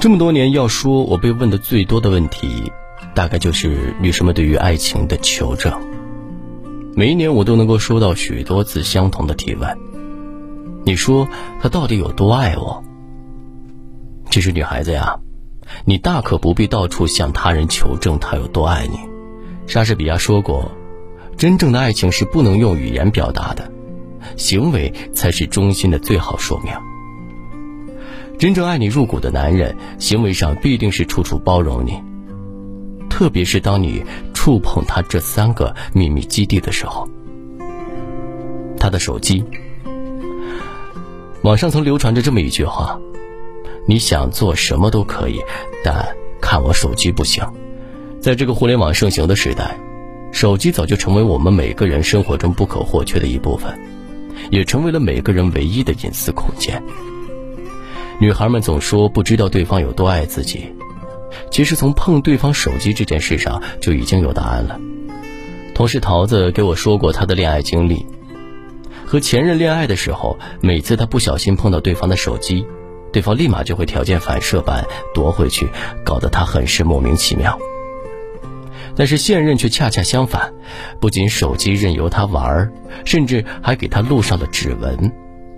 这么多年，要说我被问的最多的问题，大概就是女生们对于爱情的求证。每一年，我都能够收到许多次相同的提问。你说他到底有多爱我？其实，女孩子呀，你大可不必到处向他人求证他有多爱你。莎士比亚说过：“真正的爱情是不能用语言表达的，行为才是忠心的最好说明。”真正爱你入骨的男人，行为上必定是处处包容你。特别是当你触碰他这三个秘密基地的时候，他的手机。网上曾流传着这么一句话：“你想做什么都可以，但看我手机不行。”在这个互联网盛行的时代，手机早就成为我们每个人生活中不可或缺的一部分，也成为了每个人唯一的隐私空间。女孩们总说不知道对方有多爱自己，其实从碰对方手机这件事上就已经有答案了。同事桃子给我说过她的恋爱经历：和前任恋爱的时候，每次她不小心碰到对方的手机，对方立马就会条件反射般夺回去，搞得她很是莫名其妙。但是现任却恰恰相反，不仅手机任由他玩，甚至还给他录上了指纹，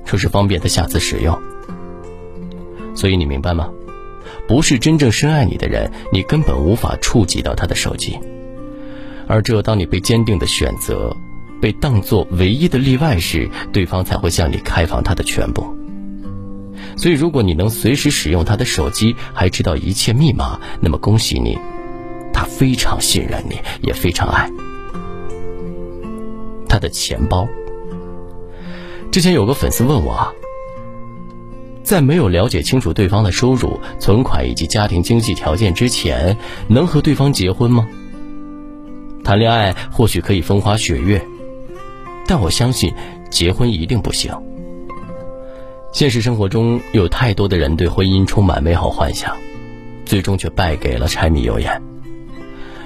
说是方便他下次使用。所以你明白吗？不是真正深爱你的人，你根本无法触及到他的手机。而只有当你被坚定的选择，被当作唯一的例外时，对方才会向你开放他的全部。所以，如果你能随时使用他的手机，还知道一切密码，那么恭喜你，他非常信任你，也非常爱。他的钱包。之前有个粉丝问我啊。在没有了解清楚对方的收入、存款以及家庭经济条件之前，能和对方结婚吗？谈恋爱或许可以风花雪月，但我相信结婚一定不行。现实生活中有太多的人对婚姻充满美好幻想，最终却败给了柴米油盐。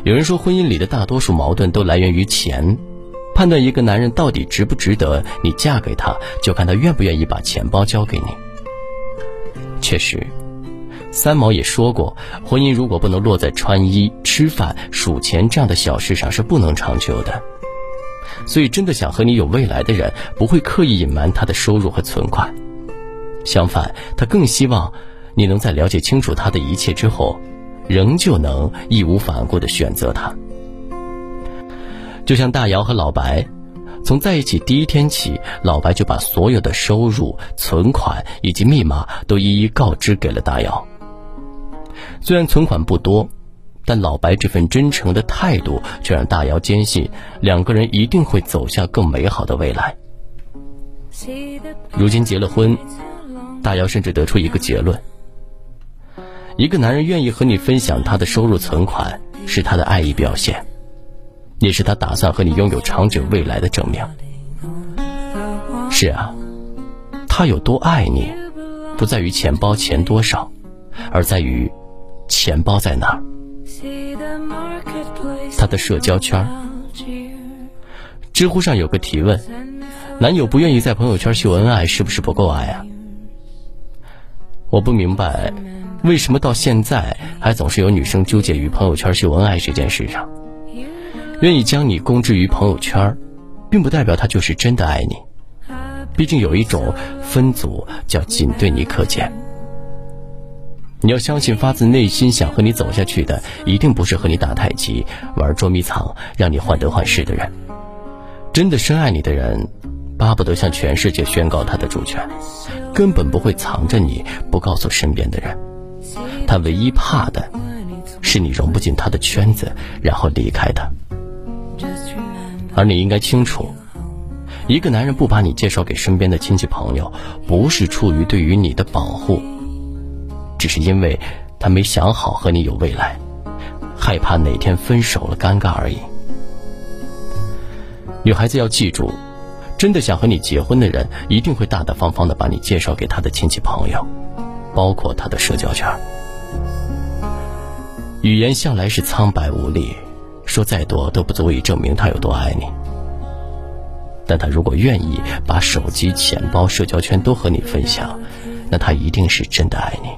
有人说，婚姻里的大多数矛盾都来源于钱。判断一个男人到底值不值得你嫁给他，就看他愿不愿意把钱包交给你。确实，三毛也说过，婚姻如果不能落在穿衣、吃饭、数钱这样的小事上，是不能长久的。所以，真的想和你有未来的人，不会刻意隐瞒他的收入和存款，相反，他更希望你能在了解清楚他的一切之后，仍旧能义无反顾的选择他。就像大姚和老白。从在一起第一天起，老白就把所有的收入、存款以及密码都一一告知给了大姚。虽然存款不多，但老白这份真诚的态度却让大姚坚信两个人一定会走向更美好的未来。如今结了婚，大姚甚至得出一个结论：一个男人愿意和你分享他的收入、存款，是他的爱意表现。也是他打算和你拥有长久未来的证明。是啊，他有多爱你，不在于钱包钱多少，而在于钱包在哪儿。他的社交圈儿。知乎上有个提问：男友不愿意在朋友圈秀恩爱，是不是不够爱啊？我不明白，为什么到现在还总是有女生纠结于朋友圈秀恩爱这件事上。愿意将你公之于朋友圈，并不代表他就是真的爱你。毕竟有一种分组叫仅对你可见。你要相信，发自内心想和你走下去的，一定不是和你打太极、玩捉迷藏、让你患得患失的人。真的深爱你的人，巴不得向全世界宣告他的主权，根本不会藏着你不告诉身边的人。他唯一怕的，是你融不进他的圈子，然后离开他。而你应该清楚，一个男人不把你介绍给身边的亲戚朋友，不是出于对于你的保护，只是因为他没想好和你有未来，害怕哪天分手了尴尬而已。女孩子要记住，真的想和你结婚的人，一定会大大方方的把你介绍给他的亲戚朋友，包括他的社交圈。语言向来是苍白无力。说再多都不足以证明他有多爱你。但他如果愿意把手机、钱包、社交圈都和你分享，那他一定是真的爱你。